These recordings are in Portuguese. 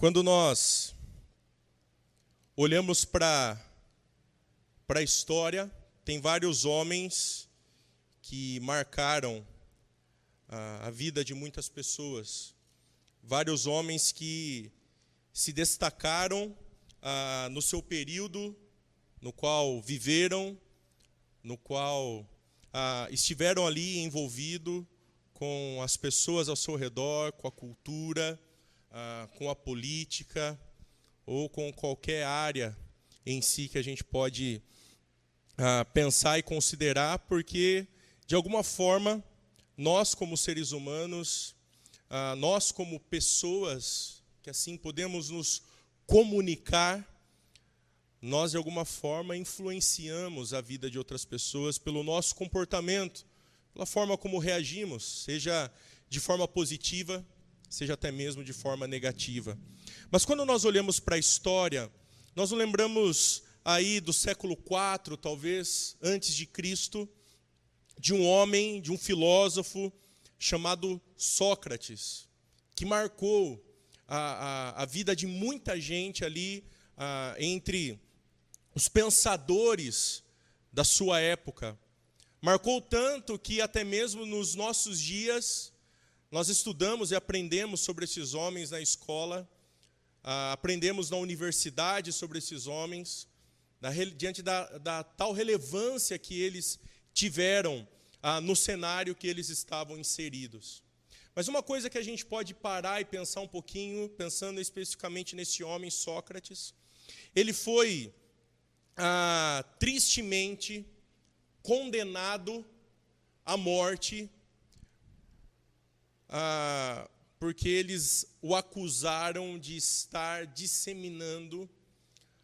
Quando nós olhamos para a história, tem vários homens que marcaram a, a vida de muitas pessoas. Vários homens que se destacaram ah, no seu período, no qual viveram, no qual ah, estiveram ali envolvidos com as pessoas ao seu redor, com a cultura, ah, com a política ou com qualquer área em si que a gente pode ah, pensar e considerar, porque de alguma forma nós como seres humanos, ah, nós como pessoas que assim podemos nos comunicar, nós de alguma forma influenciamos a vida de outras pessoas pelo nosso comportamento, pela forma como reagimos, seja de forma positiva, seja até mesmo de forma negativa. Mas quando nós olhamos para a história, nós lembramos aí do século IV, talvez, antes de Cristo, de um homem, de um filósofo chamado Sócrates, que marcou a, a, a vida de muita gente ali a, entre os pensadores da sua época. Marcou tanto que até mesmo nos nossos dias nós estudamos e aprendemos sobre esses homens na escola, aprendemos na universidade sobre esses homens, diante da, da tal relevância que eles tiveram ah, no cenário que eles estavam inseridos. Mas uma coisa que a gente pode parar e pensar um pouquinho, pensando especificamente nesse homem, Sócrates, ele foi ah, tristemente condenado à morte, ah, porque eles o acusaram de estar disseminando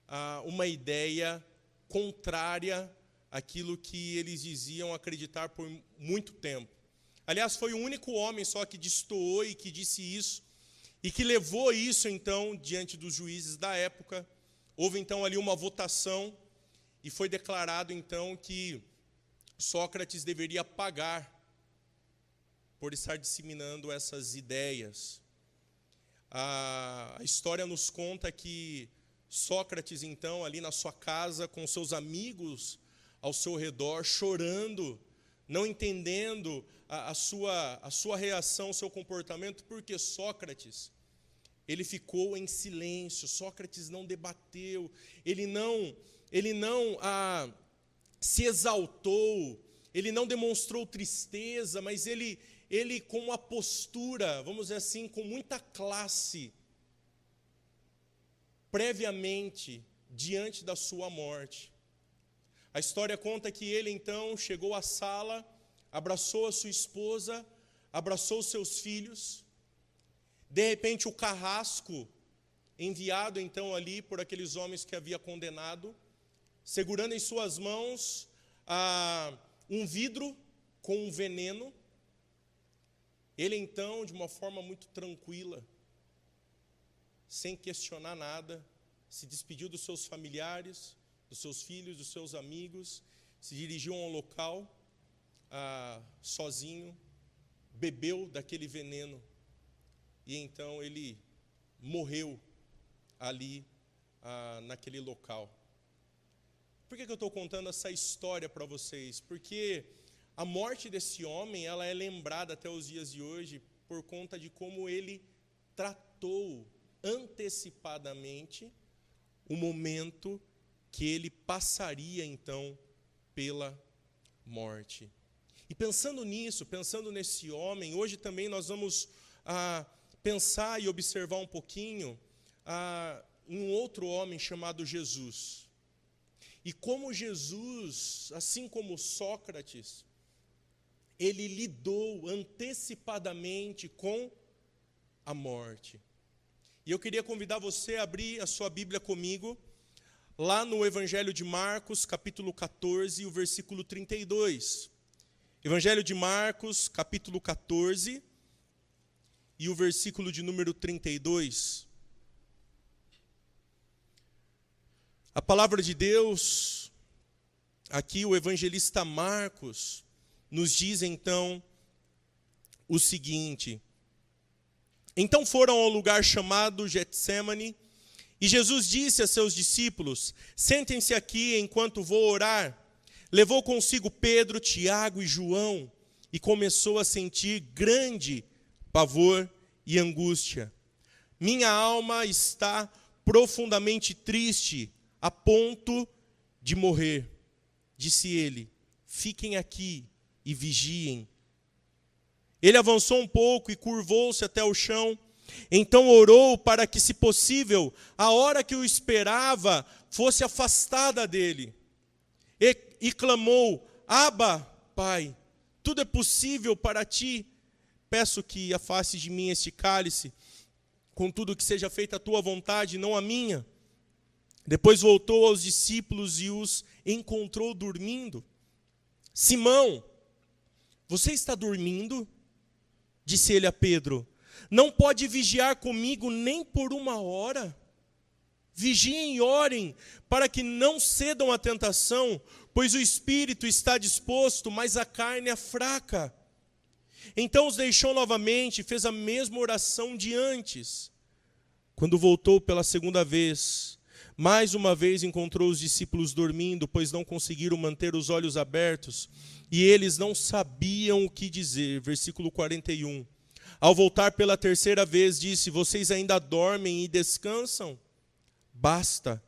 ah, uma ideia contrária aquilo que eles diziam acreditar por muito tempo. Aliás, foi o único homem só que destoou e que disse isso, e que levou isso então diante dos juízes da época. Houve então ali uma votação e foi declarado então que Sócrates deveria pagar por estar disseminando essas ideias. A história nos conta que Sócrates, então, ali na sua casa, com seus amigos, ao seu redor, chorando, não entendendo a, a, sua, a sua reação, o seu comportamento, porque Sócrates, ele ficou em silêncio, Sócrates não debateu, ele não, ele não ah, se exaltou, ele não demonstrou tristeza, mas ele, ele com uma postura, vamos dizer assim, com muita classe, previamente, diante da sua morte. A história conta que ele então chegou à sala, abraçou a sua esposa, abraçou seus filhos. De repente, o carrasco, enviado então ali por aqueles homens que havia condenado, segurando em suas mãos ah, um vidro com um veneno, ele então, de uma forma muito tranquila, sem questionar nada, se despediu dos seus familiares, dos seus filhos, dos seus amigos, se dirigiu a um local ah, sozinho, bebeu daquele veneno e então ele morreu ali ah, naquele local. Por que, que eu estou contando essa história para vocês? Porque a morte desse homem ela é lembrada até os dias de hoje por conta de como ele tratou antecipadamente o momento que ele passaria então pela morte. E pensando nisso, pensando nesse homem, hoje também nós vamos ah, pensar e observar um pouquinho ah, em um outro homem chamado Jesus. E como Jesus, assim como Sócrates, ele lidou antecipadamente com a morte. E eu queria convidar você a abrir a sua Bíblia comigo lá no Evangelho de Marcos, capítulo 14, o versículo 32. Evangelho de Marcos, capítulo 14, e o versículo de número 32. A palavra de Deus, aqui o evangelista Marcos, nos diz então o seguinte: Então foram ao lugar chamado Getsemane, e Jesus disse a seus discípulos: Sentem-se aqui enquanto vou orar. Levou consigo Pedro, Tiago e João e começou a sentir grande pavor e angústia. Minha alma está profundamente triste, a ponto de morrer. Disse ele: Fiquem aqui e vigiem. Ele avançou um pouco e curvou-se até o chão. Então orou para que, se possível, a hora que o esperava fosse afastada dele. E, e clamou: Abba, Pai, tudo é possível para ti. Peço que afaste de mim este cálice, contudo que seja feita a tua vontade, não a minha. Depois voltou aos discípulos e os encontrou dormindo. Simão, você está dormindo? Disse ele a Pedro. Não pode vigiar comigo nem por uma hora? Vigiem e orem, para que não cedam à tentação, pois o espírito está disposto, mas a carne é fraca. Então os deixou novamente e fez a mesma oração de antes. Quando voltou pela segunda vez, mais uma vez encontrou os discípulos dormindo, pois não conseguiram manter os olhos abertos, e eles não sabiam o que dizer. Versículo 41. Ao voltar pela terceira vez, disse: Vocês ainda dormem e descansam? Basta,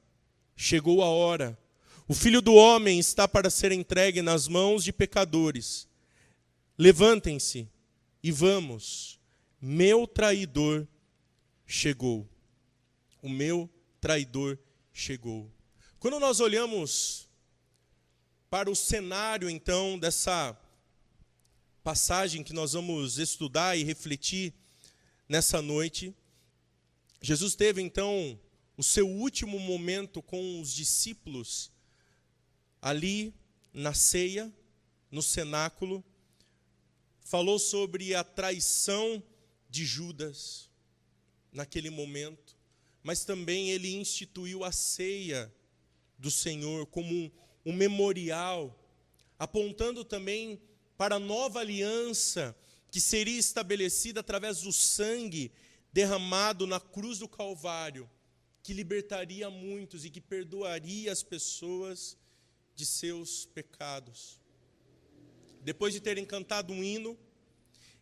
chegou a hora. O filho do homem está para ser entregue nas mãos de pecadores. Levantem-se e vamos. Meu traidor chegou. O meu traidor chegou. Quando nós olhamos para o cenário, então, dessa passagem que nós vamos estudar e refletir nessa noite, Jesus teve, então, o seu último momento com os discípulos ali na ceia, no cenáculo, falou sobre a traição de Judas naquele momento, mas também ele instituiu a ceia do Senhor como um, um memorial, apontando também para a nova aliança que seria estabelecida através do sangue derramado na cruz do Calvário, que libertaria muitos e que perdoaria as pessoas de seus pecados. Depois de terem cantado um hino,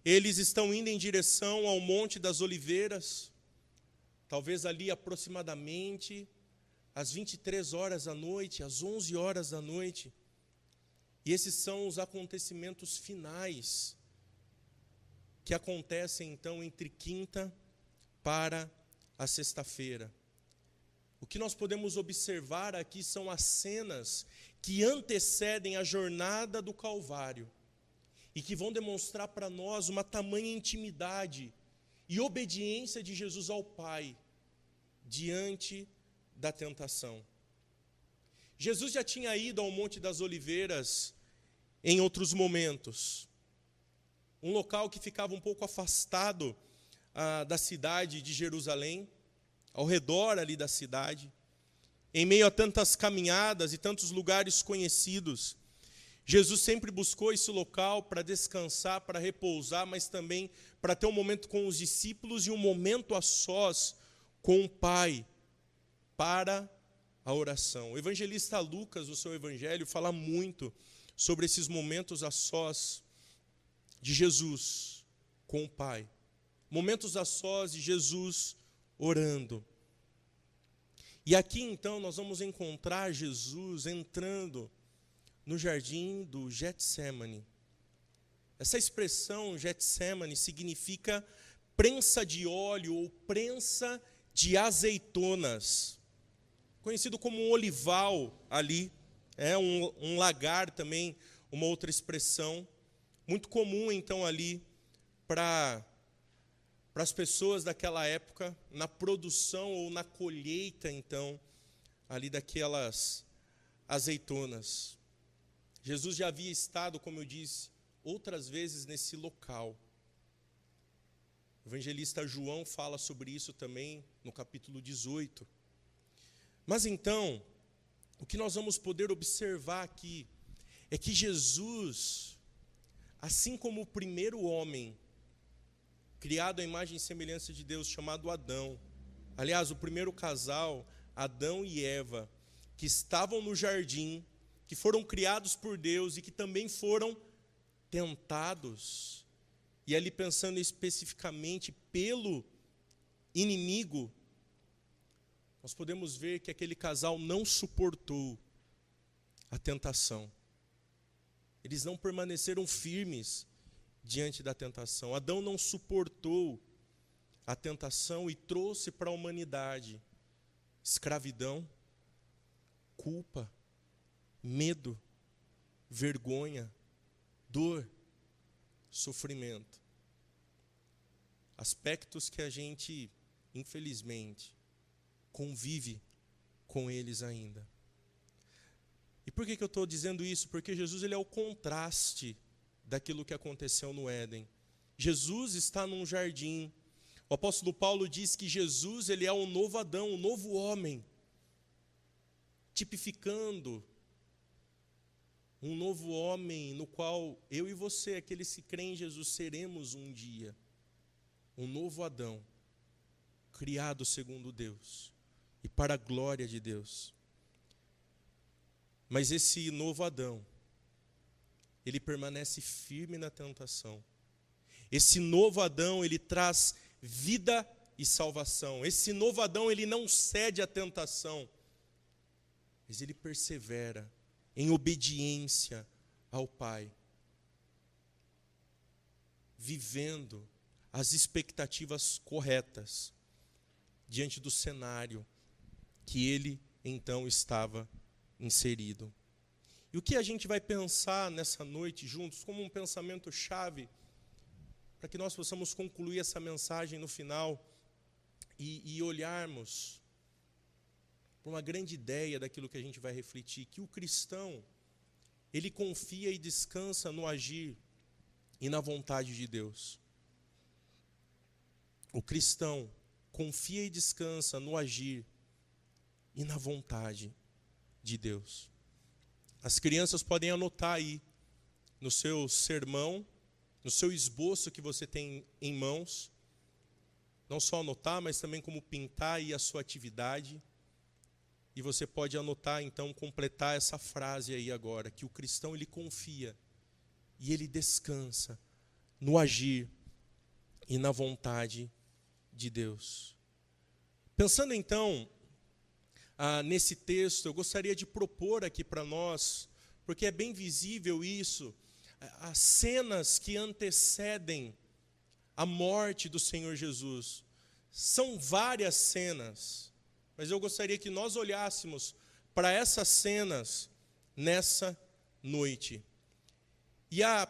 eles estão indo em direção ao Monte das Oliveiras, talvez ali aproximadamente às 23 horas da noite, às 11 horas da noite. E esses são os acontecimentos finais que acontecem então entre quinta para a sexta-feira. O que nós podemos observar aqui são as cenas que antecedem a jornada do Calvário e que vão demonstrar para nós uma tamanha intimidade e obediência de Jesus ao Pai diante da tentação. Jesus já tinha ido ao Monte das Oliveiras em outros momentos, um local que ficava um pouco afastado ah, da cidade de Jerusalém, ao redor ali da cidade em meio a tantas caminhadas e tantos lugares conhecidos, Jesus sempre buscou esse local para descansar, para repousar, mas também para ter um momento com os discípulos e um momento a sós com o Pai para a oração. O evangelista Lucas, no seu evangelho, fala muito sobre esses momentos a sós de Jesus com o Pai. Momentos a sós de Jesus orando. E aqui então nós vamos encontrar Jesus entrando no jardim do Getsemane. Essa expressão Getsemane significa prensa de óleo ou prensa de azeitonas, conhecido como um olival ali, é um, um lagar também, uma outra expressão muito comum então ali para para as pessoas daquela época na produção ou na colheita, então, ali daquelas azeitonas. Jesus já havia estado, como eu disse, outras vezes nesse local. O evangelista João fala sobre isso também no capítulo 18. Mas então, o que nós vamos poder observar aqui é que Jesus, assim como o primeiro homem, criado à imagem e semelhança de Deus, chamado Adão. Aliás, o primeiro casal, Adão e Eva, que estavam no jardim, que foram criados por Deus e que também foram tentados. E ali pensando especificamente pelo inimigo, nós podemos ver que aquele casal não suportou a tentação. Eles não permaneceram firmes diante da tentação. Adão não suportou a tentação e trouxe para a humanidade escravidão, culpa, medo, vergonha, dor, sofrimento. Aspectos que a gente, infelizmente, convive com eles ainda. E por que, que eu estou dizendo isso? Porque Jesus ele é o contraste daquilo que aconteceu no Éden. Jesus está num jardim. O apóstolo Paulo diz que Jesus ele é o novo Adão, o novo homem, tipificando um novo homem no qual eu e você, aqueles que creem em Jesus, seremos um dia. Um novo Adão, criado segundo Deus e para a glória de Deus. Mas esse novo Adão, ele permanece firme na tentação. Esse novo Adão, ele traz vida e salvação. Esse novo Adão, ele não cede à tentação, mas ele persevera em obediência ao Pai, vivendo as expectativas corretas diante do cenário que ele então estava inserido. E o que a gente vai pensar nessa noite juntos, como um pensamento chave, para que nós possamos concluir essa mensagem no final e, e olharmos para uma grande ideia daquilo que a gente vai refletir, que o cristão, ele confia e descansa no agir e na vontade de Deus. O cristão confia e descansa no agir e na vontade de Deus. As crianças podem anotar aí no seu sermão, no seu esboço que você tem em mãos, não só anotar, mas também como pintar aí a sua atividade. E você pode anotar, então, completar essa frase aí agora, que o cristão ele confia e ele descansa no agir e na vontade de Deus. Pensando então ah, nesse texto, eu gostaria de propor aqui para nós, porque é bem visível isso, as cenas que antecedem a morte do Senhor Jesus. São várias cenas mas eu gostaria que nós olhássemos para essas cenas nessa noite. E a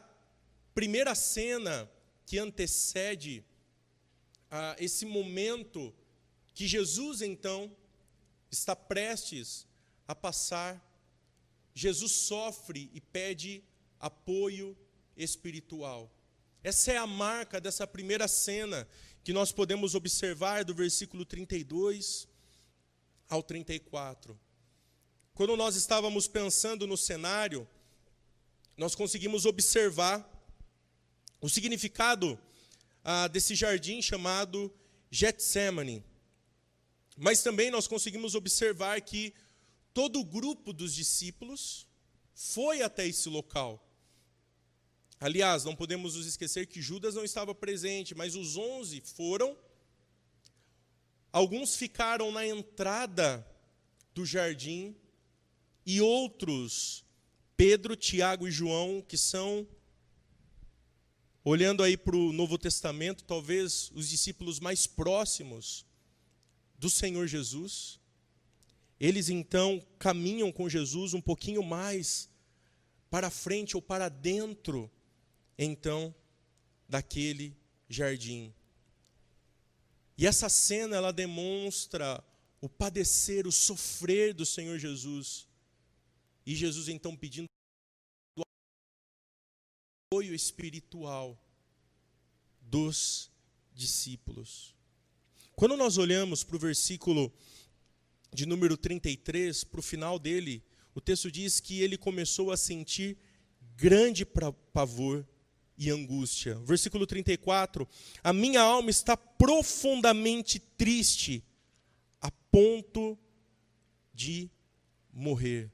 primeira cena que antecede a esse momento que Jesus então está prestes a passar, Jesus sofre e pede apoio espiritual. Essa é a marca dessa primeira cena que nós podemos observar do versículo 32 ao 34. Quando nós estávamos pensando no cenário, nós conseguimos observar o significado ah, desse jardim chamado Getsemane. Mas também nós conseguimos observar que todo o grupo dos discípulos foi até esse local. Aliás, não podemos nos esquecer que Judas não estava presente, mas os onze foram Alguns ficaram na entrada do jardim e outros, Pedro, Tiago e João, que são, olhando aí para o Novo Testamento, talvez os discípulos mais próximos do Senhor Jesus. Eles então caminham com Jesus um pouquinho mais para frente ou para dentro, então, daquele jardim. E essa cena ela demonstra o padecer, o sofrer do Senhor Jesus. E Jesus então pedindo apoio espiritual dos discípulos. Quando nós olhamos para o versículo de número 33, para o final dele, o texto diz que ele começou a sentir grande pavor e angústia. Versículo 34: A minha alma está profundamente triste, a ponto de morrer.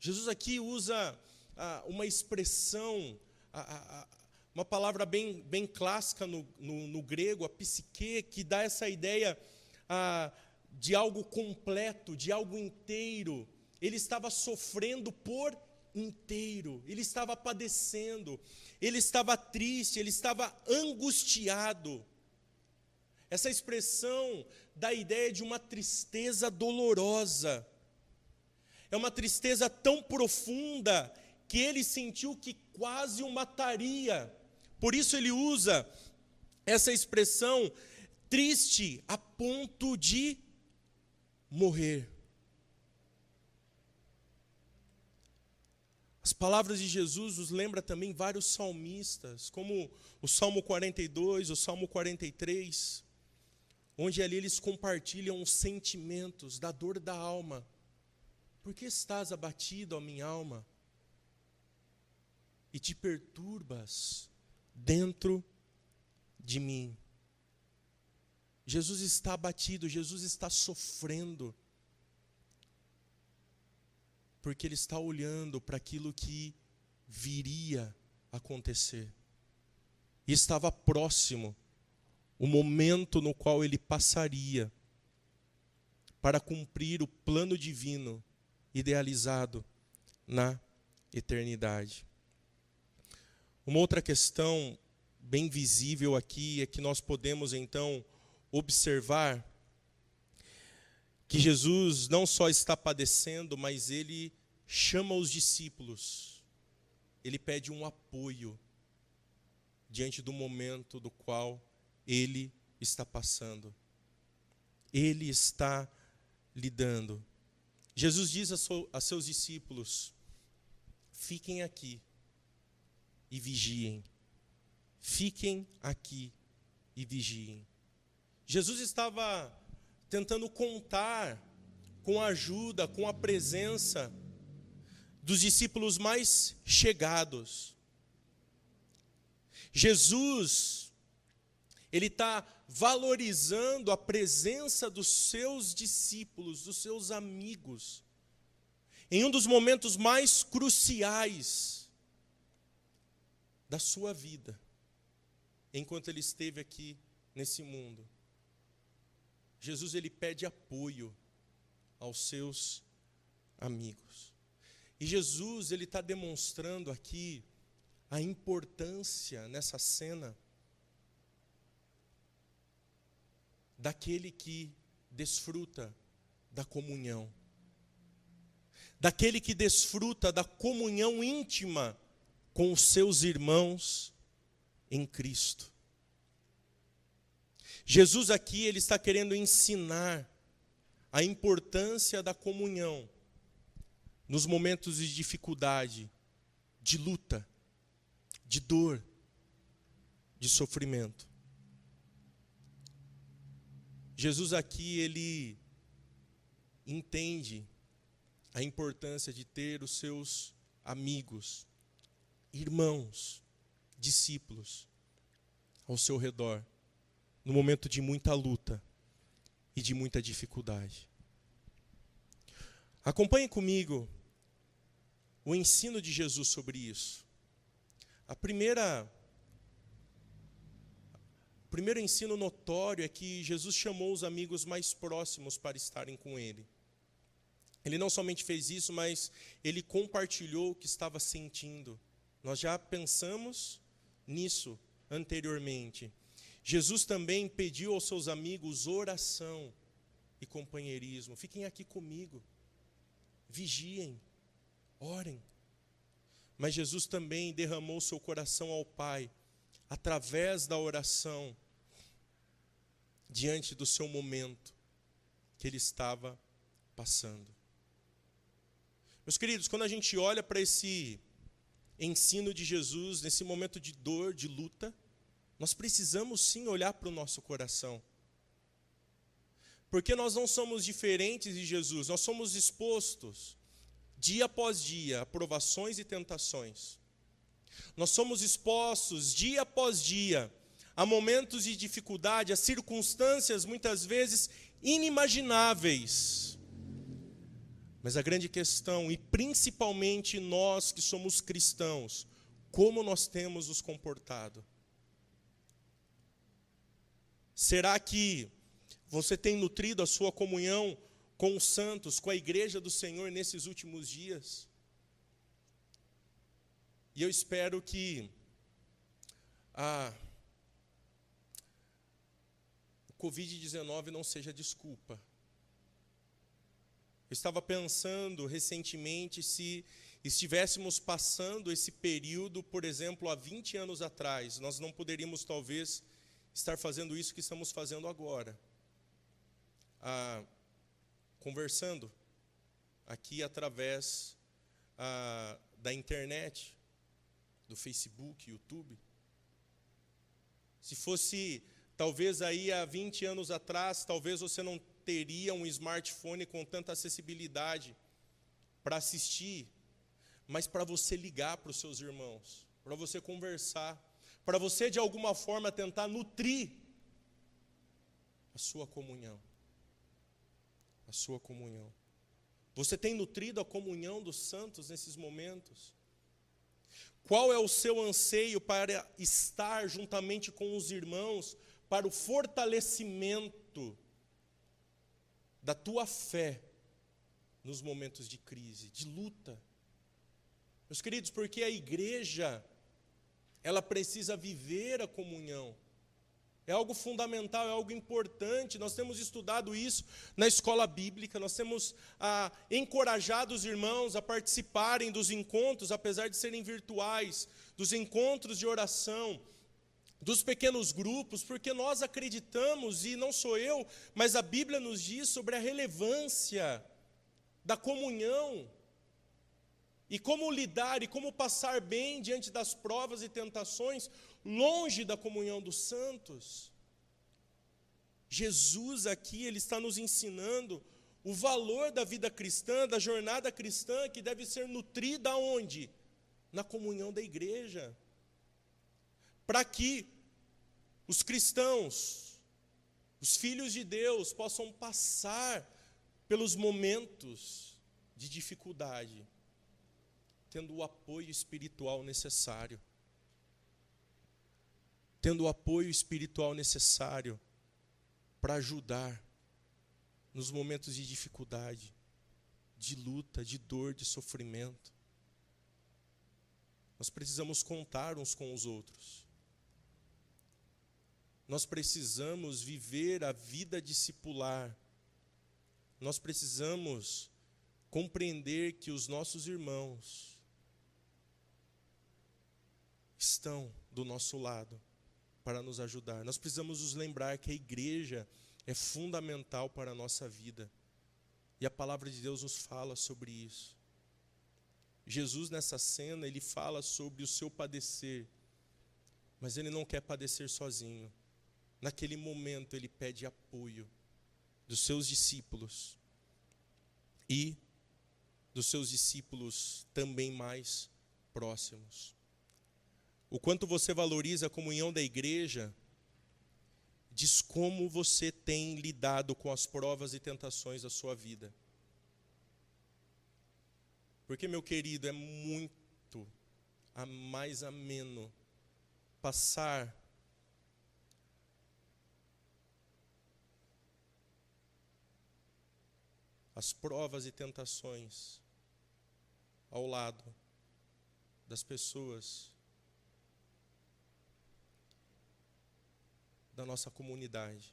Jesus aqui usa ah, uma expressão, ah, ah, uma palavra bem, bem clássica no, no, no, grego, a psique, que dá essa ideia de algo completo, de algo inteiro. Ele estava sofrendo por inteiro, ele estava padecendo, ele estava triste, ele estava angustiado. Essa expressão dá a ideia de uma tristeza dolorosa. É uma tristeza tão profunda que ele sentiu que quase o mataria. Por isso ele usa essa expressão triste a ponto de morrer. As palavras de Jesus nos lembra também vários salmistas, como o Salmo 42, o Salmo 43, onde ali eles compartilham os sentimentos da dor da alma. Por que estás abatido, ó minha alma? E te perturbas dentro de mim. Jesus está abatido, Jesus está sofrendo porque ele está olhando para aquilo que viria acontecer. E estava próximo o momento no qual ele passaria para cumprir o plano divino idealizado na eternidade. Uma outra questão bem visível aqui é que nós podemos então observar que Jesus não só está padecendo, mas ele chama os discípulos, ele pede um apoio diante do momento do qual ele está passando. Ele está lidando. Jesus diz a, seus discípulos: fiquem aqui e vigiem. Fiquem aqui e vigiem. Jesus estava tentando contar com a ajuda, com a presença dos discípulos mais chegados. Jesus, ele está valorizando a presença dos seus discípulos, dos seus amigos, em um dos momentos mais cruciais da sua vida, enquanto ele esteve aqui nesse mundo. Jesus ele pede apoio aos seus amigos. E Jesus ele está demonstrando aqui a importância nessa cena daquele que desfruta da comunhão, daquele que desfruta da comunhão íntima com os seus irmãos em Cristo. Jesus aqui ele está querendo ensinar a importância da comunhão nos momentos de dificuldade, de luta, de dor, de sofrimento. Jesus aqui ele entende a importância de ter os seus amigos, irmãos, discípulos ao seu redor no momento de muita luta e de muita dificuldade. Acompanhe comigo o ensino de Jesus sobre isso. A primeira o primeiro ensino notório é que Jesus chamou os amigos mais próximos para estarem com ele. Ele não somente fez isso, mas ele compartilhou o que estava sentindo. Nós já pensamos nisso anteriormente. Jesus também pediu aos seus amigos oração e companheirismo. Fiquem aqui comigo, vigiem, orem. Mas Jesus também derramou seu coração ao Pai através da oração diante do seu momento que ele estava passando. Meus queridos, quando a gente olha para esse ensino de Jesus nesse momento de dor, de luta, nós precisamos sim olhar para o nosso coração. Porque nós não somos diferentes de Jesus, nós somos expostos, dia após dia, a provações e tentações. Nós somos expostos dia após dia a momentos de dificuldade, a circunstâncias muitas vezes inimagináveis. Mas a grande questão, e principalmente nós que somos cristãos, como nós temos nos comportado? Será que você tem nutrido a sua comunhão com os santos, com a igreja do Senhor nesses últimos dias? E eu espero que a o Covid-19 não seja desculpa. Eu estava pensando recentemente se estivéssemos passando esse período, por exemplo, há 20 anos atrás, nós não poderíamos talvez estar fazendo isso que estamos fazendo agora. Ah, conversando aqui através ah, da internet, do Facebook, YouTube. Se fosse talvez aí há 20 anos atrás, talvez você não teria um smartphone com tanta acessibilidade para assistir, mas para você ligar para os seus irmãos, para você conversar, para você de alguma forma tentar nutrir a sua comunhão. A sua comunhão. Você tem nutrido a comunhão dos santos nesses momentos? Qual é o seu anseio para estar juntamente com os irmãos para o fortalecimento da tua fé nos momentos de crise, de luta? Meus queridos, porque a igreja ela precisa viver a comunhão. É algo fundamental, é algo importante. Nós temos estudado isso na escola bíblica, nós temos ah, encorajado os irmãos a participarem dos encontros, apesar de serem virtuais, dos encontros de oração, dos pequenos grupos, porque nós acreditamos, e não sou eu, mas a Bíblia nos diz sobre a relevância da comunhão e como lidar e como passar bem diante das provas e tentações, longe da comunhão dos santos. Jesus aqui, ele está nos ensinando o valor da vida cristã, da jornada cristã, que deve ser nutrida onde? Na comunhão da igreja. Para que os cristãos, os filhos de Deus, possam passar pelos momentos de dificuldade tendo o apoio espiritual necessário. Tendo o apoio espiritual necessário para ajudar nos momentos de dificuldade, de luta, de dor, de sofrimento. Nós precisamos contar uns com os outros. Nós precisamos viver a vida discipular. Nós precisamos compreender que os nossos irmãos estão do nosso lado para nos ajudar. Nós precisamos nos lembrar que a igreja é fundamental para a nossa vida. E a palavra de Deus nos fala sobre isso. Jesus nessa cena, ele fala sobre o seu padecer, mas ele não quer padecer sozinho. Naquele momento ele pede apoio dos seus discípulos e dos seus discípulos também mais próximos. O quanto você valoriza a comunhão da igreja, diz como você tem lidado com as provas e tentações da sua vida. Porque, meu querido, é muito a mais ameno passar as provas e tentações ao lado das pessoas da nossa comunidade.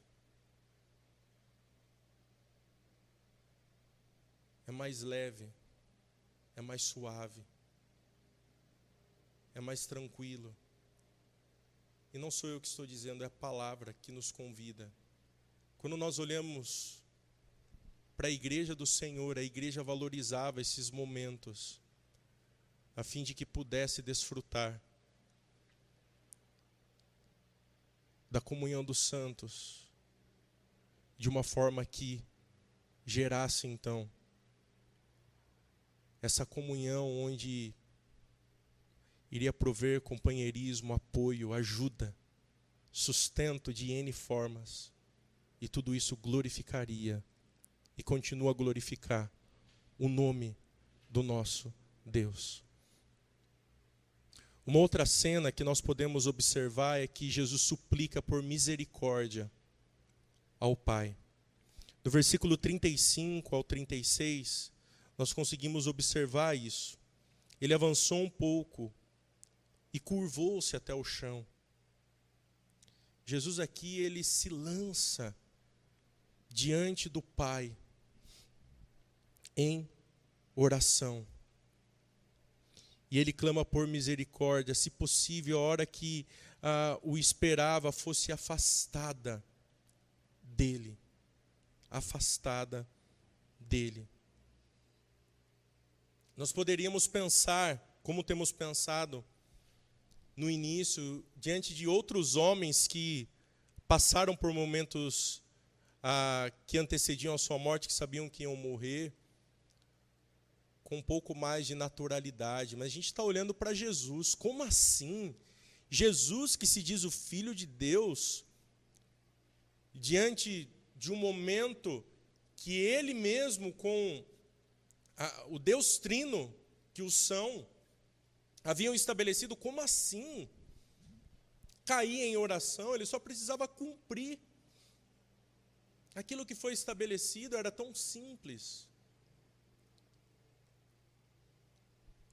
É mais leve, é mais suave, é mais tranquilo. E não sou eu que estou dizendo, é a palavra que nos convida. Quando nós olhamos para a igreja do Senhor, a igreja valorizava esses momentos, a fim de que pudesse desfrutar da comunhão dos santos, de uma forma que gerasse então essa comunhão onde iria prover companheirismo, apoio, ajuda, sustento de N formas. E tudo isso glorificaria e continua a glorificar o nome do nosso Deus. Uma outra cena que nós podemos observar é que Jesus suplica por misericórdia ao Pai. Do versículo 35 ao 36, nós conseguimos observar isso. Ele avançou um pouco e curvou-se até o chão. Jesus aqui ele se lança diante do Pai em oração. E ele clama por misericórdia, se possível, a hora que ah, o esperava fosse afastada dele. Afastada dele. Nós poderíamos pensar, como temos pensado no início, diante de outros homens que passaram por momentos ah, que antecediam a sua morte, que sabiam que iam morrer, com um pouco mais de naturalidade. Mas a gente está olhando para Jesus. Como assim? Jesus, que se diz o Filho de Deus, diante de um momento que ele mesmo, com a, o Deus Trino, que o são, haviam estabelecido, como assim? Cair em oração, ele só precisava cumprir. Aquilo que foi estabelecido era tão simples.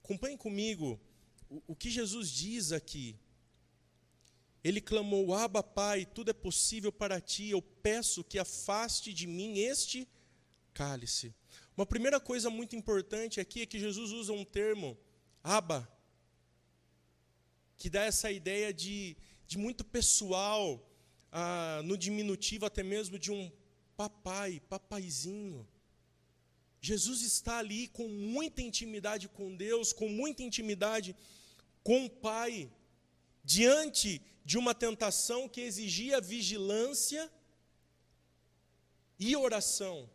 Acompanhe comigo o, o que Jesus diz aqui. Ele clamou: Abba, Pai, tudo é possível para ti, eu peço que afaste de mim este cálice. Uma primeira coisa muito importante aqui é que Jesus usa um termo, Abba, que dá essa ideia de, de muito pessoal, ah, no diminutivo até mesmo de um papai, papaizinho. Jesus está ali com muita intimidade com Deus, com muita intimidade com o Pai, diante de uma tentação que exigia vigilância e oração.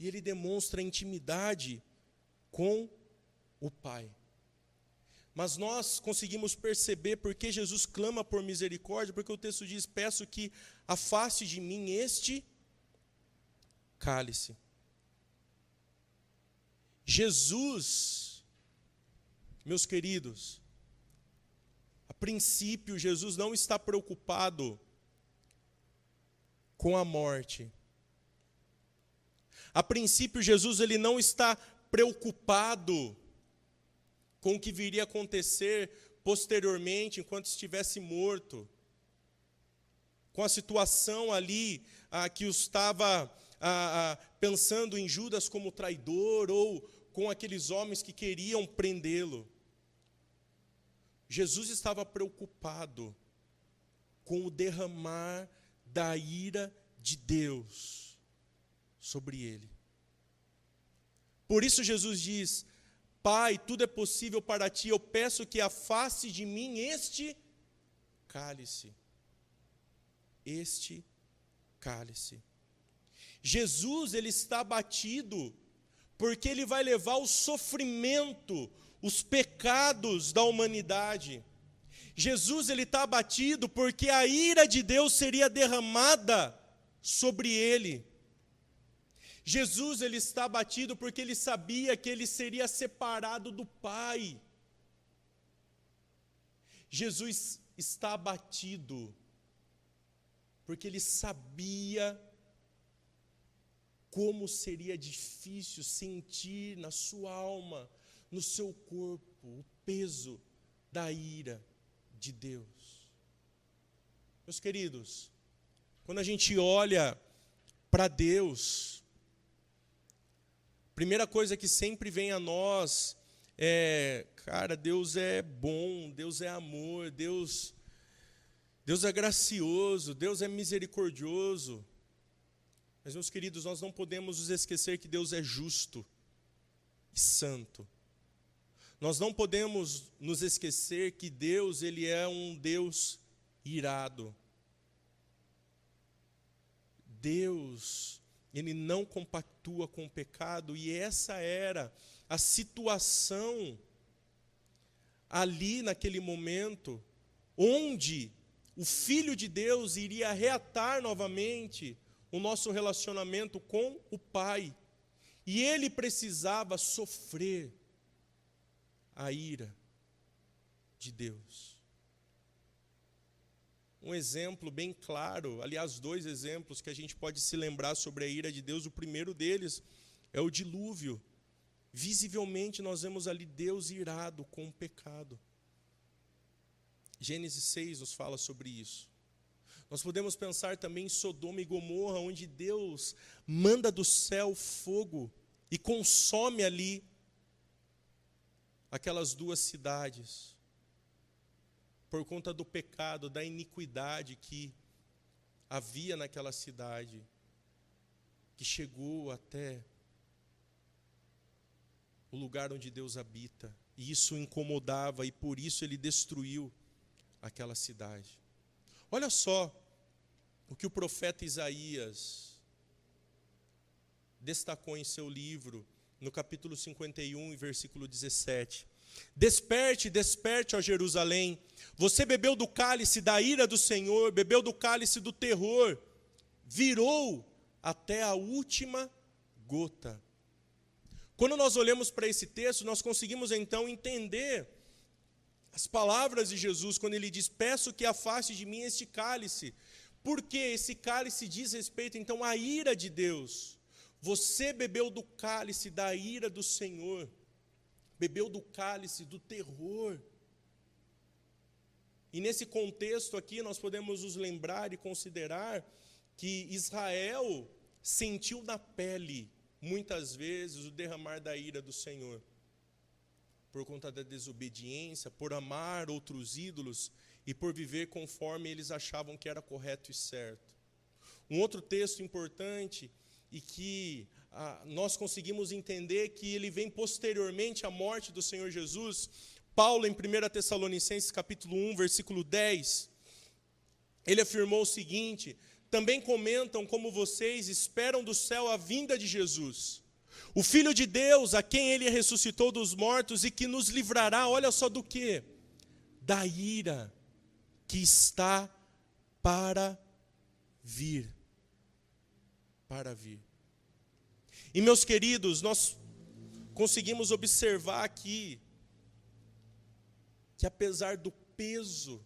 E ele demonstra intimidade com o Pai. Mas nós conseguimos perceber porque Jesus clama por misericórdia, porque o texto diz: Peço que afaste de mim este cálice. Jesus, meus queridos, a princípio, Jesus não está preocupado com a morte. A princípio, Jesus ele não está preocupado com o que viria a acontecer posteriormente, enquanto estivesse morto, com a situação ali ah, que estava ah, ah, pensando em Judas como traidor, ou com aqueles homens que queriam prendê-lo. Jesus estava preocupado com o derramar da ira de Deus sobre ele. Por isso Jesus diz: Pai, tudo é possível para ti, eu peço que afaste de mim este cálice. Este cálice. Jesus, ele está abatido, porque ele vai levar o sofrimento, os pecados da humanidade. Jesus, ele está abatido porque a ira de Deus seria derramada sobre ele. Jesus ele está abatido porque ele sabia que ele seria separado do Pai. Jesus está abatido porque ele sabia como seria difícil sentir na sua alma, no seu corpo, o peso da ira de Deus. Meus queridos, quando a gente olha para Deus, Primeira coisa que sempre vem a nós é, cara, Deus é bom, Deus é amor, Deus Deus é gracioso, Deus é misericordioso. Mas meus queridos, nós não podemos nos esquecer que Deus é justo e santo. Nós não podemos nos esquecer que Deus, ele é um Deus irado. Deus ele não compactua com o pecado, e essa era a situação ali naquele momento, onde o Filho de Deus iria reatar novamente o nosso relacionamento com o Pai. E ele precisava sofrer a ira de Deus. Um exemplo bem claro, aliás, dois exemplos que a gente pode se lembrar sobre a ira de Deus. O primeiro deles é o dilúvio. Visivelmente nós vemos ali Deus irado com o pecado. Gênesis 6 nos fala sobre isso. Nós podemos pensar também em Sodoma e Gomorra, onde Deus manda do céu fogo e consome ali aquelas duas cidades por conta do pecado, da iniquidade que havia naquela cidade, que chegou até o lugar onde Deus habita. E isso o incomodava e por isso ele destruiu aquela cidade. Olha só o que o profeta Isaías destacou em seu livro, no capítulo 51, versículo 17. Desperte, desperte, ó Jerusalém. Você bebeu do cálice da ira do Senhor, bebeu do cálice do terror, virou até a última gota. Quando nós olhamos para esse texto, nós conseguimos então entender as palavras de Jesus quando ele diz: Peço que afaste de mim este cálice. Porque esse cálice diz respeito então à ira de Deus. Você bebeu do cálice da ira do Senhor, bebeu do cálice do terror. E nesse contexto aqui, nós podemos nos lembrar e considerar que Israel sentiu na pele muitas vezes o derramar da ira do Senhor. Por conta da desobediência, por amar outros ídolos e por viver conforme eles achavam que era correto e certo. Um outro texto importante e que ah, nós conseguimos entender que ele vem posteriormente à morte do Senhor Jesus. Paulo, em 1 Tessalonicenses capítulo 1, versículo 10, ele afirmou o seguinte: também comentam como vocês esperam do céu a vinda de Jesus, o Filho de Deus, a quem ele ressuscitou dos mortos e que nos livrará, olha só do que? Da ira que está para vir. Para vir. E meus queridos, nós conseguimos observar aqui que apesar do peso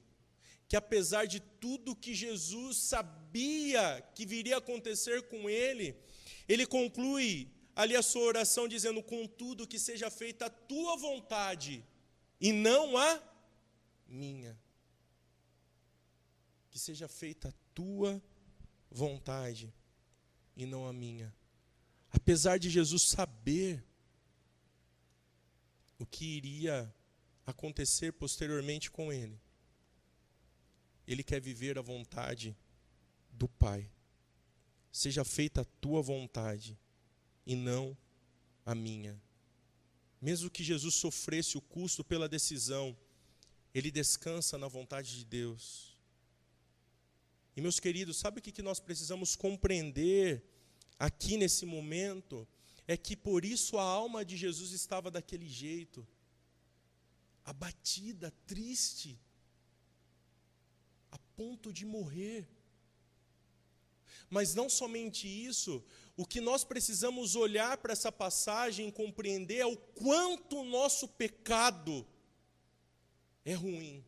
que apesar de tudo que Jesus sabia que viria a acontecer com ele, ele conclui ali a sua oração dizendo: Contudo, que seja feita a tua vontade e não a minha. Que seja feita a tua vontade e não a minha. Apesar de Jesus saber o que iria acontecer posteriormente com ele, ele quer viver a vontade do Pai. Seja feita a tua vontade e não a minha. Mesmo que Jesus sofresse o custo pela decisão, ele descansa na vontade de Deus. E meus queridos, sabe o que nós precisamos compreender aqui nesse momento? É que por isso a alma de Jesus estava daquele jeito, abatida, triste, ponto de morrer. Mas não somente isso, o que nós precisamos olhar para essa passagem e compreender é o quanto o nosso pecado é ruim.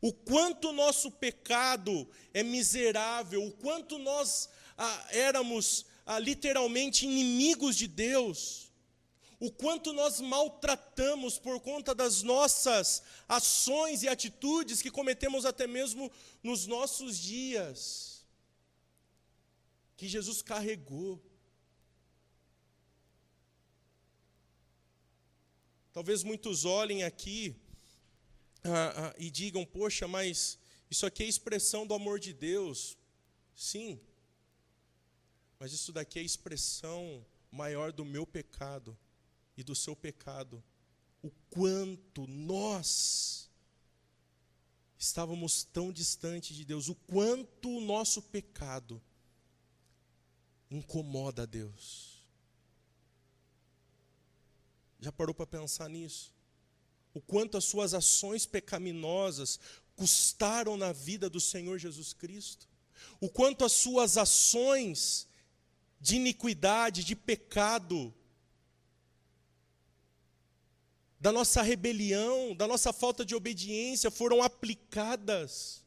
O quanto o nosso pecado é miserável, o quanto nós ah, éramos ah, literalmente inimigos de Deus o quanto nós maltratamos por conta das nossas ações e atitudes que cometemos até mesmo nos nossos dias, que Jesus carregou. Talvez muitos olhem aqui ah, ah, e digam: Poxa, mas isso aqui é expressão do amor de Deus. Sim, mas isso daqui é expressão maior do meu pecado e do seu pecado, o quanto nós estávamos tão distantes de Deus, o quanto o nosso pecado incomoda a Deus. Já parou para pensar nisso? o quanto as suas ações pecaminosas custaram na vida do Senhor Jesus Cristo, o quanto as suas ações de iniquidade, de pecado, da nossa rebelião, da nossa falta de obediência foram aplicadas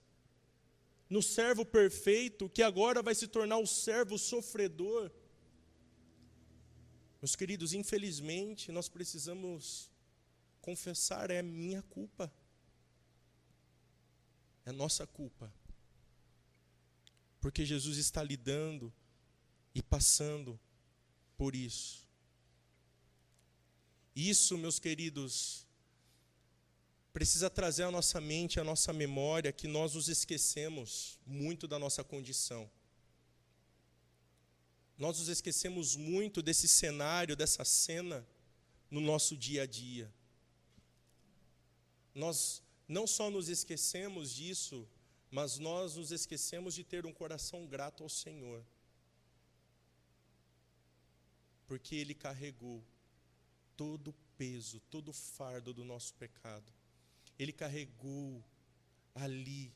no servo perfeito, que agora vai se tornar o servo sofredor. Meus queridos, infelizmente, nós precisamos confessar: é minha culpa. É nossa culpa. Porque Jesus está lidando e passando por isso. Isso, meus queridos, precisa trazer à nossa mente, à nossa memória, que nós nos esquecemos muito da nossa condição. Nós nos esquecemos muito desse cenário, dessa cena no nosso dia a dia. Nós não só nos esquecemos disso, mas nós nos esquecemos de ter um coração grato ao Senhor. Porque Ele carregou todo o peso, todo o fardo do nosso pecado. Ele carregou ali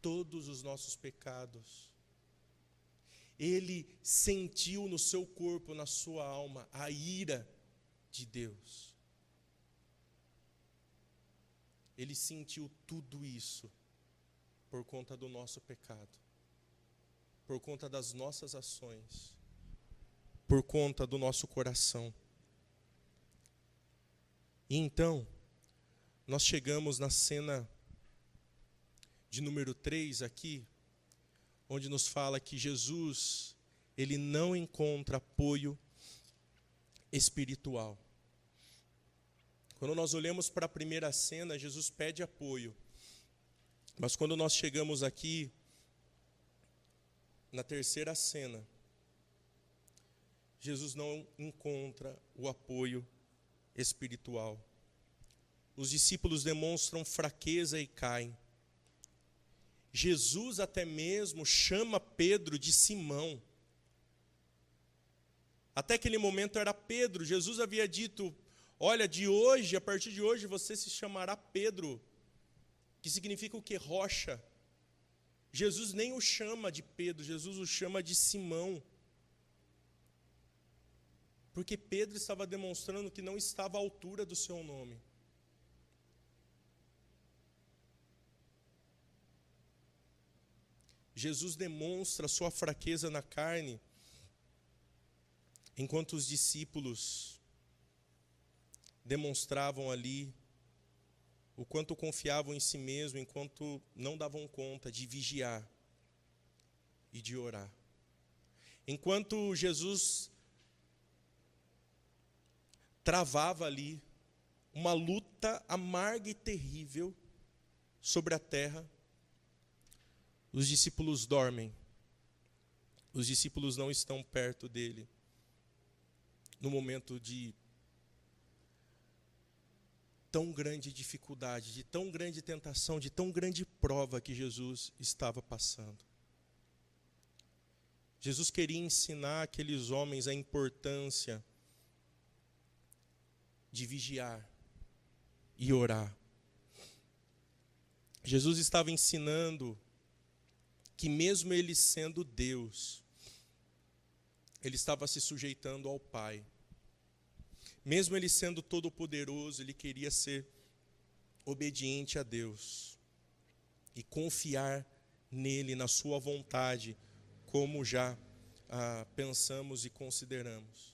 todos os nossos pecados. Ele sentiu no seu corpo, na sua alma, a ira de Deus. Ele sentiu tudo isso por conta do nosso pecado, por conta das nossas ações, por conta do nosso coração. E então, nós chegamos na cena de número 3 aqui, onde nos fala que Jesus, ele não encontra apoio espiritual. Quando nós olhamos para a primeira cena, Jesus pede apoio. Mas quando nós chegamos aqui, na terceira cena, Jesus não encontra o apoio espiritual. Os discípulos demonstram fraqueza e caem. Jesus até mesmo chama Pedro de Simão. Até aquele momento era Pedro. Jesus havia dito: Olha, de hoje, a partir de hoje, você se chamará Pedro, que significa o que? Rocha. Jesus nem o chama de Pedro, Jesus o chama de Simão. Porque Pedro estava demonstrando que não estava à altura do seu nome. Jesus demonstra sua fraqueza na carne, enquanto os discípulos demonstravam ali o quanto confiavam em si mesmo, enquanto não davam conta de vigiar e de orar. Enquanto Jesus travava ali uma luta amarga e terrível sobre a terra. Os discípulos dormem. Os discípulos não estão perto dele no momento de tão grande dificuldade, de tão grande tentação, de tão grande prova que Jesus estava passando. Jesus queria ensinar aqueles homens a importância de vigiar e orar. Jesus estava ensinando que, mesmo ele sendo Deus, ele estava se sujeitando ao Pai. Mesmo ele sendo todo-poderoso, ele queria ser obediente a Deus e confiar nele, na sua vontade, como já ah, pensamos e consideramos.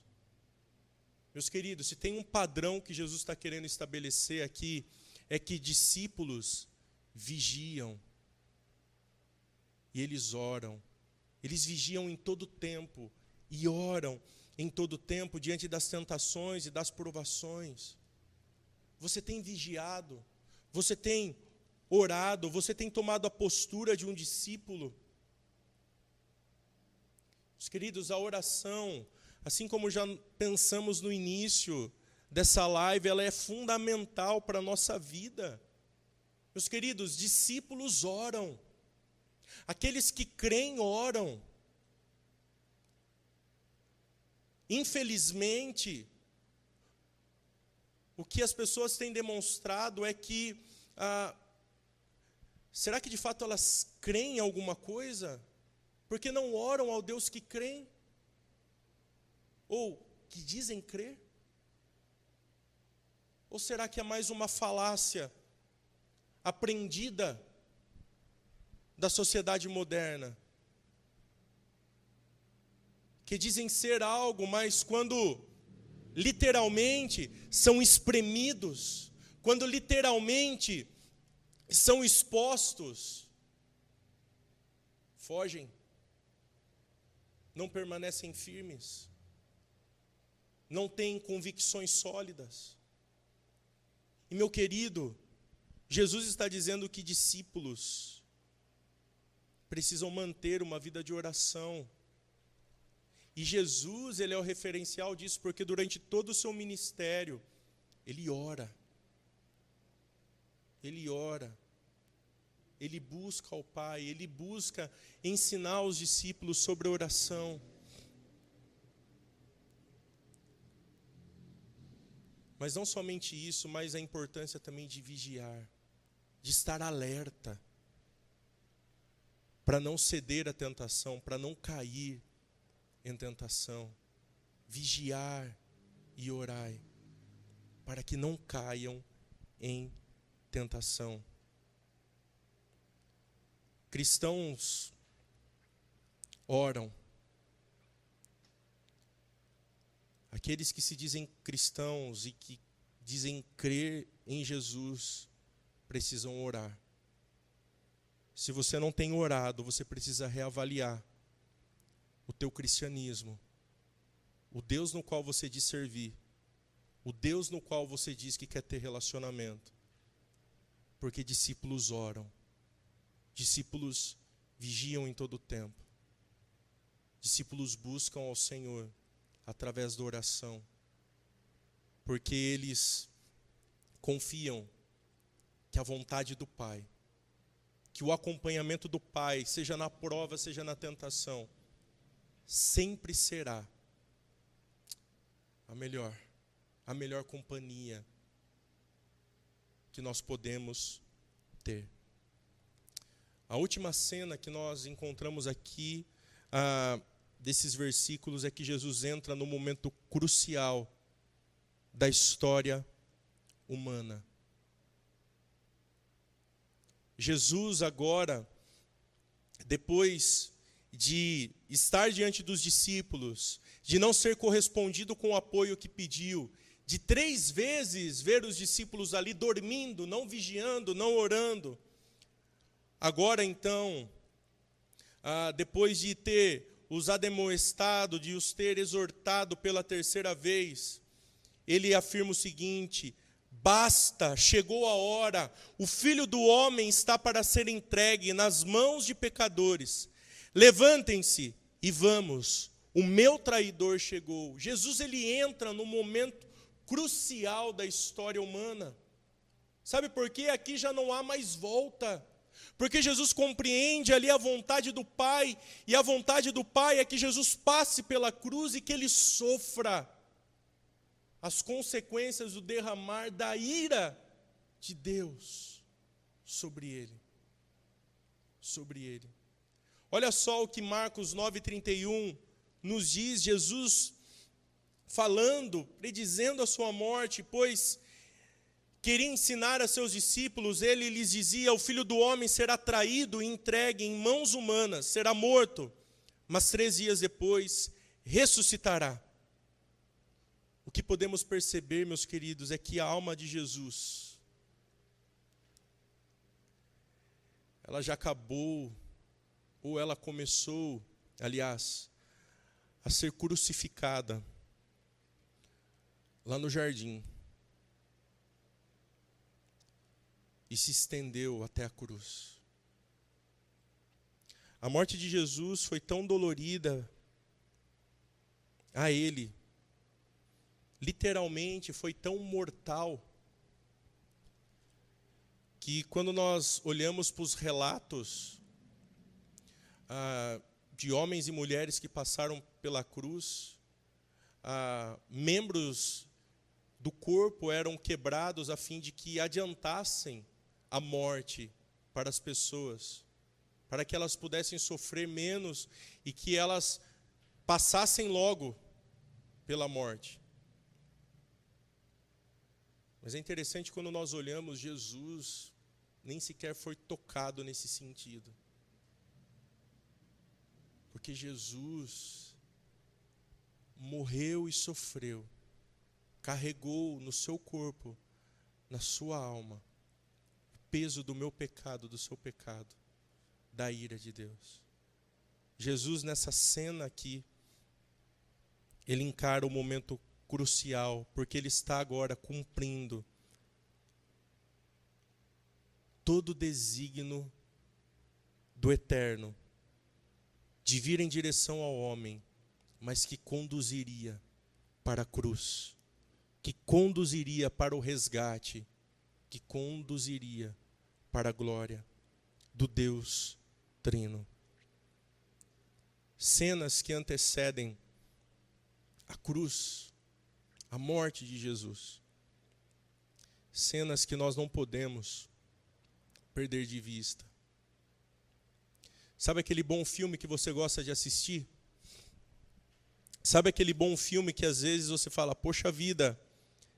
Meus queridos, se tem um padrão que Jesus está querendo estabelecer aqui, é que discípulos vigiam e eles oram. Eles vigiam em todo tempo e oram em todo tempo diante das tentações e das provações. Você tem vigiado, você tem orado, você tem tomado a postura de um discípulo. Os queridos, a oração assim como já pensamos no início dessa live, ela é fundamental para a nossa vida. Meus queridos, discípulos oram. Aqueles que creem oram. Infelizmente, o que as pessoas têm demonstrado é que ah, será que de fato elas creem em alguma coisa? Porque não oram ao Deus que creem? Ou que dizem crer? Ou será que é mais uma falácia aprendida da sociedade moderna? Que dizem ser algo, mas quando literalmente são espremidos, quando literalmente são expostos, fogem, não permanecem firmes, não têm convicções sólidas. E meu querido, Jesus está dizendo que discípulos precisam manter uma vida de oração. E Jesus, ele é o referencial disso, porque durante todo o seu ministério, ele ora. Ele ora. Ele busca ao Pai, ele busca ensinar os discípulos sobre oração. Mas não somente isso, mas a importância também de vigiar, de estar alerta, para não ceder à tentação, para não cair em tentação. Vigiar e orai, para que não caiam em tentação. Cristãos oram Aqueles que se dizem cristãos e que dizem crer em Jesus precisam orar. Se você não tem orado, você precisa reavaliar o teu cristianismo. O Deus no qual você diz servir. O Deus no qual você diz que quer ter relacionamento. Porque discípulos oram. Discípulos vigiam em todo o tempo. Discípulos buscam ao Senhor através da oração, porque eles confiam que a vontade do Pai, que o acompanhamento do Pai, seja na prova, seja na tentação, sempre será a melhor, a melhor companhia que nós podemos ter. A última cena que nós encontramos aqui, ah, desses versículos é que Jesus entra no momento crucial da história humana. Jesus agora, depois de estar diante dos discípulos, de não ser correspondido com o apoio que pediu, de três vezes ver os discípulos ali dormindo, não vigiando, não orando. Agora então, ah, depois de ter os ademoestado, de os ter exortado pela terceira vez, ele afirma o seguinte: basta, chegou a hora, o filho do homem está para ser entregue nas mãos de pecadores. Levantem-se e vamos, o meu traidor chegou. Jesus ele entra no momento crucial da história humana. Sabe por quê? Aqui já não há mais volta. Porque Jesus compreende ali a vontade do Pai, e a vontade do Pai é que Jesus passe pela cruz e que ele sofra as consequências do derramar da ira de Deus sobre ele. Sobre ele. Olha só o que Marcos 9:31 nos diz, Jesus falando, predizendo a sua morte, pois queria ensinar a seus discípulos, ele lhes dizia: O filho do homem será traído e entregue em mãos humanas, será morto, mas três dias depois ressuscitará. O que podemos perceber, meus queridos, é que a alma de Jesus, ela já acabou, ou ela começou, aliás, a ser crucificada lá no jardim. e se estendeu até a cruz. A morte de Jesus foi tão dolorida a ele, literalmente foi tão mortal, que quando nós olhamos para os relatos ah, de homens e mulheres que passaram pela cruz, ah, membros do corpo eram quebrados a fim de que adiantassem a morte para as pessoas, para que elas pudessem sofrer menos e que elas passassem logo pela morte. Mas é interessante quando nós olhamos Jesus, nem sequer foi tocado nesse sentido. Porque Jesus morreu e sofreu, carregou no seu corpo, na sua alma, o peso do meu pecado, do seu pecado, da ira de Deus. Jesus, nessa cena aqui, ele encara o momento crucial, porque ele está agora cumprindo todo o desígnio do eterno de vir em direção ao homem, mas que conduziria para a cruz, que conduziria para o resgate, que conduziria para a glória do Deus Trino. Cenas que antecedem a cruz, a morte de Jesus. Cenas que nós não podemos perder de vista. Sabe aquele bom filme que você gosta de assistir? Sabe aquele bom filme que às vezes você fala, poxa vida,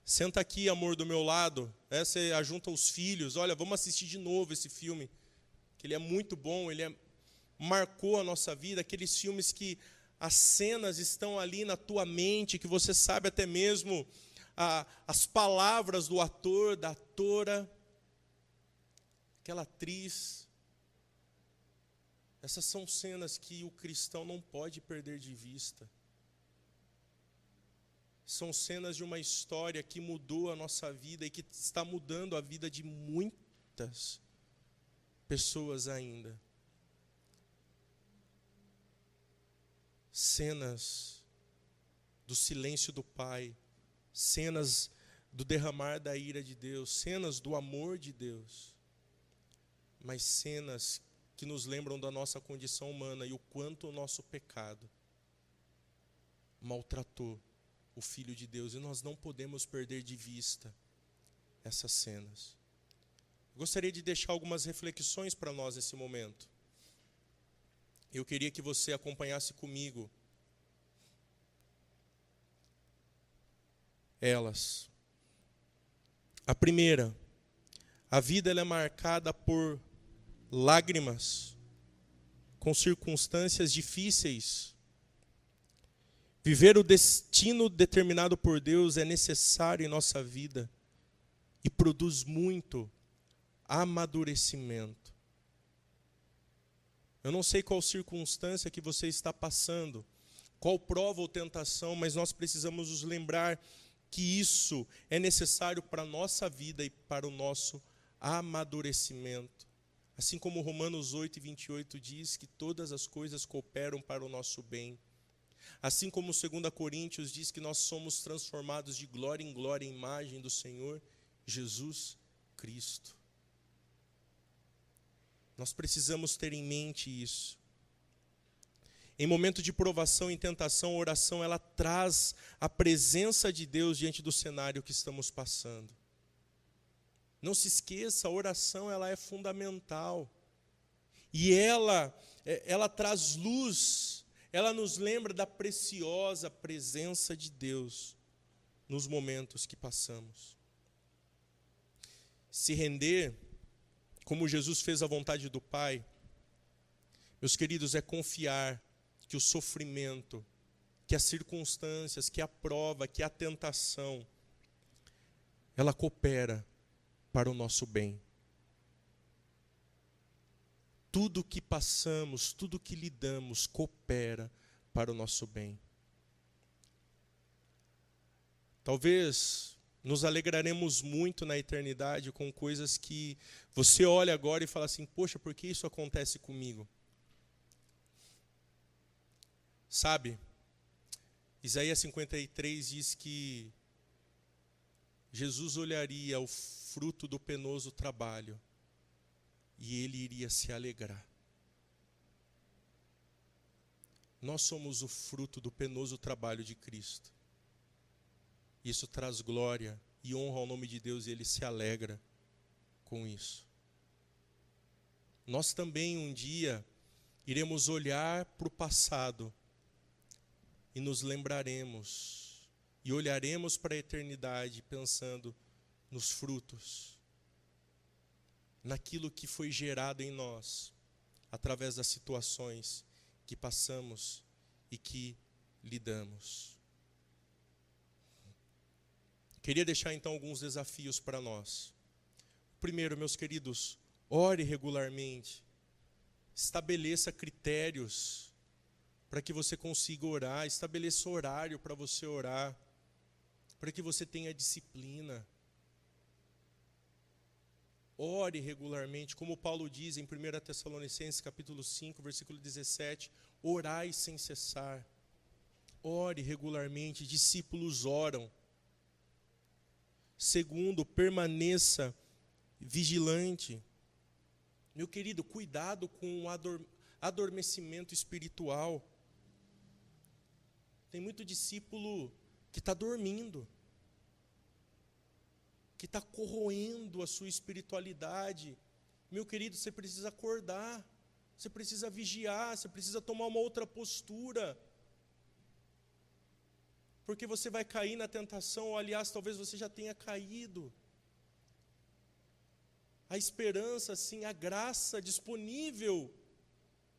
senta aqui, amor, do meu lado. É, você ajunta os filhos, olha, vamos assistir de novo esse filme, que ele é muito bom, ele é, marcou a nossa vida, aqueles filmes que as cenas estão ali na tua mente, que você sabe até mesmo a, as palavras do ator, da atora, aquela atriz. Essas são cenas que o cristão não pode perder de vista. São cenas de uma história que mudou a nossa vida e que está mudando a vida de muitas pessoas ainda. Cenas do silêncio do Pai, cenas do derramar da ira de Deus, cenas do amor de Deus, mas cenas que nos lembram da nossa condição humana e o quanto o nosso pecado maltratou o Filho de Deus, e nós não podemos perder de vista essas cenas. Gostaria de deixar algumas reflexões para nós nesse momento. Eu queria que você acompanhasse comigo elas. A primeira, a vida ela é marcada por lágrimas, com circunstâncias difíceis. Viver o destino determinado por Deus é necessário em nossa vida e produz muito amadurecimento. Eu não sei qual circunstância que você está passando, qual prova ou tentação, mas nós precisamos nos lembrar que isso é necessário para a nossa vida e para o nosso amadurecimento. Assim como Romanos 8 e 28 diz que todas as coisas cooperam para o nosso bem. Assim como 2 Coríntios diz que nós somos transformados de glória em glória em imagem do Senhor Jesus Cristo. Nós precisamos ter em mente isso. Em momento de provação e tentação, a oração ela traz a presença de Deus diante do cenário que estamos passando. Não se esqueça, a oração ela é fundamental. E ela é, ela traz luz, ela nos lembra da preciosa presença de Deus nos momentos que passamos. Se render como Jesus fez a vontade do Pai, meus queridos, é confiar que o sofrimento, que as circunstâncias, que a prova, que a tentação, ela coopera para o nosso bem. Tudo que passamos, tudo que lidamos, coopera para o nosso bem. Talvez nos alegraremos muito na eternidade com coisas que você olha agora e fala assim: Poxa, por que isso acontece comigo? Sabe, Isaías 53 diz que Jesus olharia o fruto do penoso trabalho e ele iria se alegrar. Nós somos o fruto do penoso trabalho de Cristo. Isso traz glória e honra ao nome de Deus e ele se alegra com isso. Nós também um dia iremos olhar para o passado e nos lembraremos e olharemos para a eternidade pensando nos frutos, naquilo que foi gerado em nós através das situações que passamos e que lidamos. Queria deixar então alguns desafios para nós. Primeiro, meus queridos, ore regularmente. Estabeleça critérios para que você consiga orar, estabeleça horário para você orar, para que você tenha disciplina. Ore regularmente, como Paulo diz em 1 Tessalonicenses capítulo 5, versículo 17, orai sem cessar. Ore regularmente, discípulos oram. Segundo, permaneça vigilante. Meu querido, cuidado com o adormecimento espiritual. Tem muito discípulo que está dormindo, que está corroendo a sua espiritualidade. Meu querido, você precisa acordar, você precisa vigiar, você precisa tomar uma outra postura. Porque você vai cair na tentação, ou aliás, talvez você já tenha caído. A esperança, sim, a graça disponível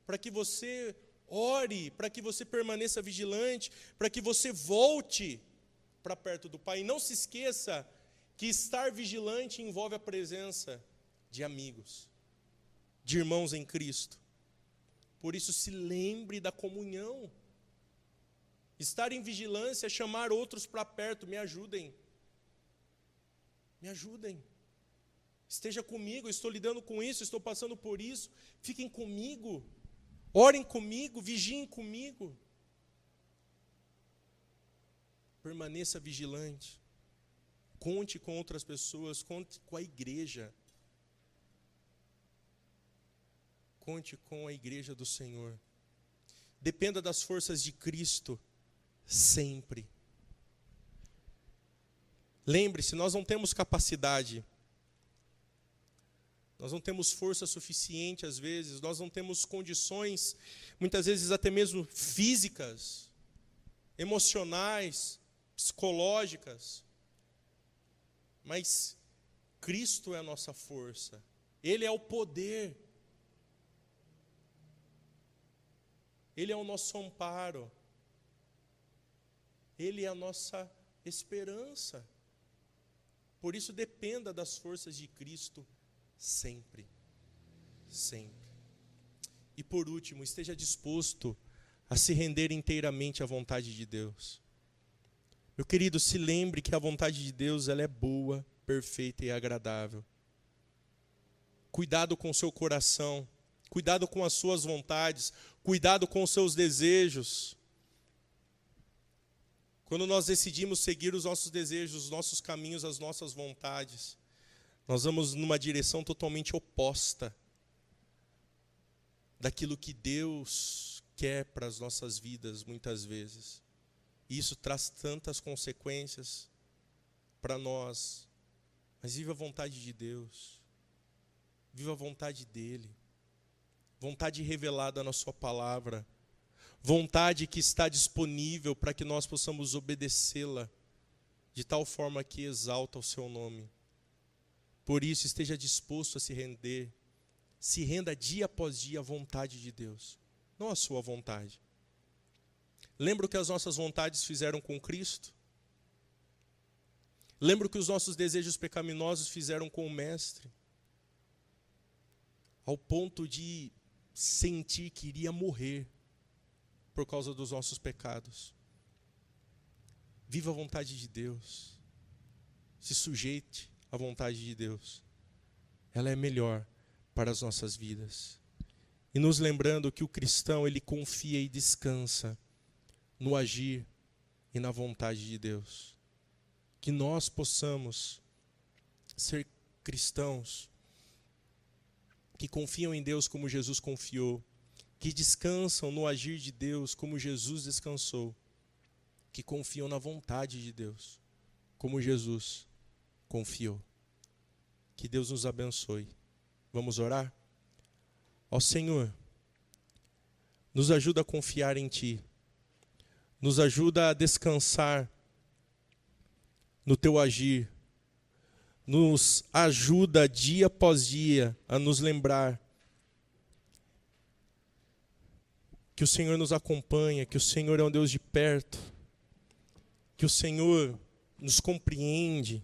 para que você ore, para que você permaneça vigilante, para que você volte para perto do Pai. E não se esqueça que estar vigilante envolve a presença de amigos, de irmãos em Cristo. Por isso, se lembre da comunhão. Estar em vigilância é chamar outros para perto, me ajudem. Me ajudem. Esteja comigo, estou lidando com isso, estou passando por isso. Fiquem comigo. Orem comigo, vigiem comigo. Permaneça vigilante. Conte com outras pessoas, conte com a igreja. Conte com a igreja do Senhor. Dependa das forças de Cristo sempre. Lembre-se, nós não temos capacidade. Nós não temos força suficiente às vezes, nós não temos condições, muitas vezes até mesmo físicas, emocionais, psicológicas. Mas Cristo é a nossa força, Ele é o poder, Ele é o nosso amparo, Ele é a nossa esperança. Por isso, dependa das forças de Cristo sempre. Sempre. E por último, esteja disposto a se render inteiramente à vontade de Deus. Meu querido, se lembre que a vontade de Deus ela é boa, perfeita e agradável. Cuidado com o seu coração, cuidado com as suas vontades, cuidado com os seus desejos. Quando nós decidimos seguir os nossos desejos, os nossos caminhos, as nossas vontades, nós vamos numa direção totalmente oposta daquilo que Deus quer para as nossas vidas, muitas vezes. E isso traz tantas consequências para nós. Mas viva a vontade de Deus. Viva a vontade dEle. Vontade revelada na Sua palavra. Vontade que está disponível para que nós possamos obedecê-la de tal forma que exalta o Seu nome. Por isso, esteja disposto a se render, se renda dia após dia à vontade de Deus, não à sua vontade. Lembra o que as nossas vontades fizeram com Cristo? Lembra o que os nossos desejos pecaminosos fizeram com o Mestre? Ao ponto de sentir que iria morrer por causa dos nossos pecados. Viva a vontade de Deus. Se sujeite a vontade de Deus. Ela é melhor para as nossas vidas. E nos lembrando que o cristão, ele confia e descansa no agir e na vontade de Deus. Que nós possamos ser cristãos que confiam em Deus como Jesus confiou, que descansam no agir de Deus como Jesus descansou, que confiam na vontade de Deus como Jesus confiou. Que Deus nos abençoe. Vamos orar? Ó Senhor, nos ajuda a confiar em Ti, nos ajuda a descansar no Teu agir, nos ajuda dia após dia a nos lembrar que o Senhor nos acompanha, que o Senhor é um Deus de perto, que o Senhor nos compreende,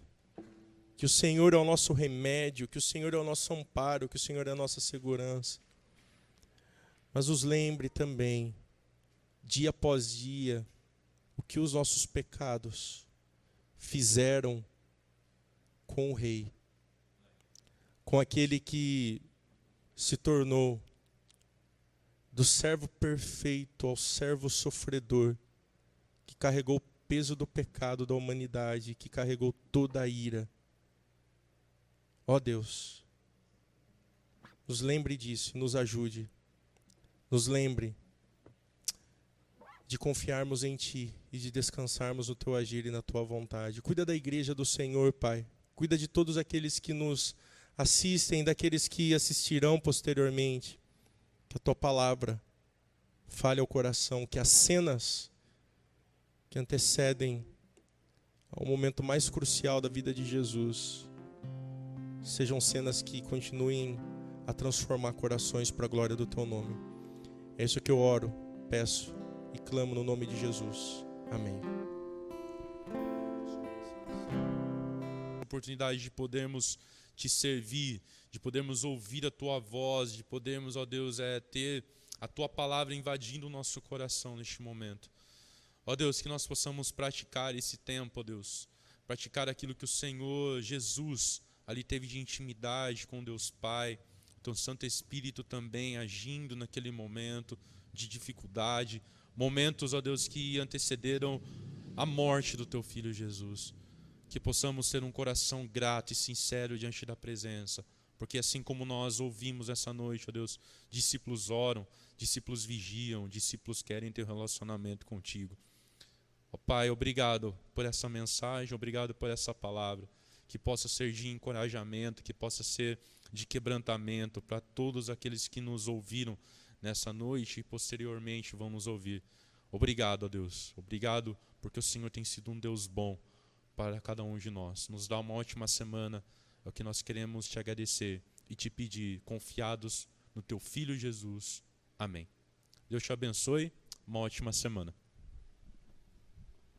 que o Senhor é o nosso remédio, que o Senhor é o nosso amparo, que o Senhor é a nossa segurança. Mas nos lembre também, dia após dia, o que os nossos pecados fizeram com o Rei, com aquele que se tornou do servo perfeito ao servo sofredor, que carregou o peso do pecado da humanidade, que carregou toda a ira. Ó Deus, nos lembre disso, nos ajude, nos lembre de confiarmos em Ti e de descansarmos no Teu agir e na Tua vontade. Cuida da igreja do Senhor, Pai. Cuida de todos aqueles que nos assistem, daqueles que assistirão posteriormente que a tua palavra fale ao coração, que as cenas que antecedem ao momento mais crucial da vida de Jesus sejam cenas que continuem a transformar corações para a glória do teu nome. É isso que eu oro, peço e clamo no nome de Jesus. Amém. Oportunidade de podermos te servir, de podermos ouvir a tua voz, de podermos, ó Deus, é, ter a tua palavra invadindo o nosso coração neste momento. Ó Deus, que nós possamos praticar esse tempo, ó Deus, praticar aquilo que o Senhor Jesus ali teve de intimidade com Deus Pai, o teu Santo Espírito também agindo naquele momento de dificuldade, momentos, ó Deus, que antecederam a morte do teu filho Jesus que possamos ter um coração grato e sincero diante da presença, porque assim como nós ouvimos essa noite, ó Deus, discípulos oram, discípulos vigiam, discípulos querem ter um relacionamento contigo. Ó Pai, obrigado por essa mensagem, obrigado por essa palavra, que possa ser de encorajamento, que possa ser de quebrantamento para todos aqueles que nos ouviram nessa noite e posteriormente vão nos ouvir. Obrigado, ó Deus. Obrigado porque o Senhor tem sido um Deus bom para cada um de nós. Nos dá uma ótima semana. É o que nós queremos te agradecer e te pedir, confiados no teu Filho Jesus. Amém. Deus te abençoe. Uma ótima semana.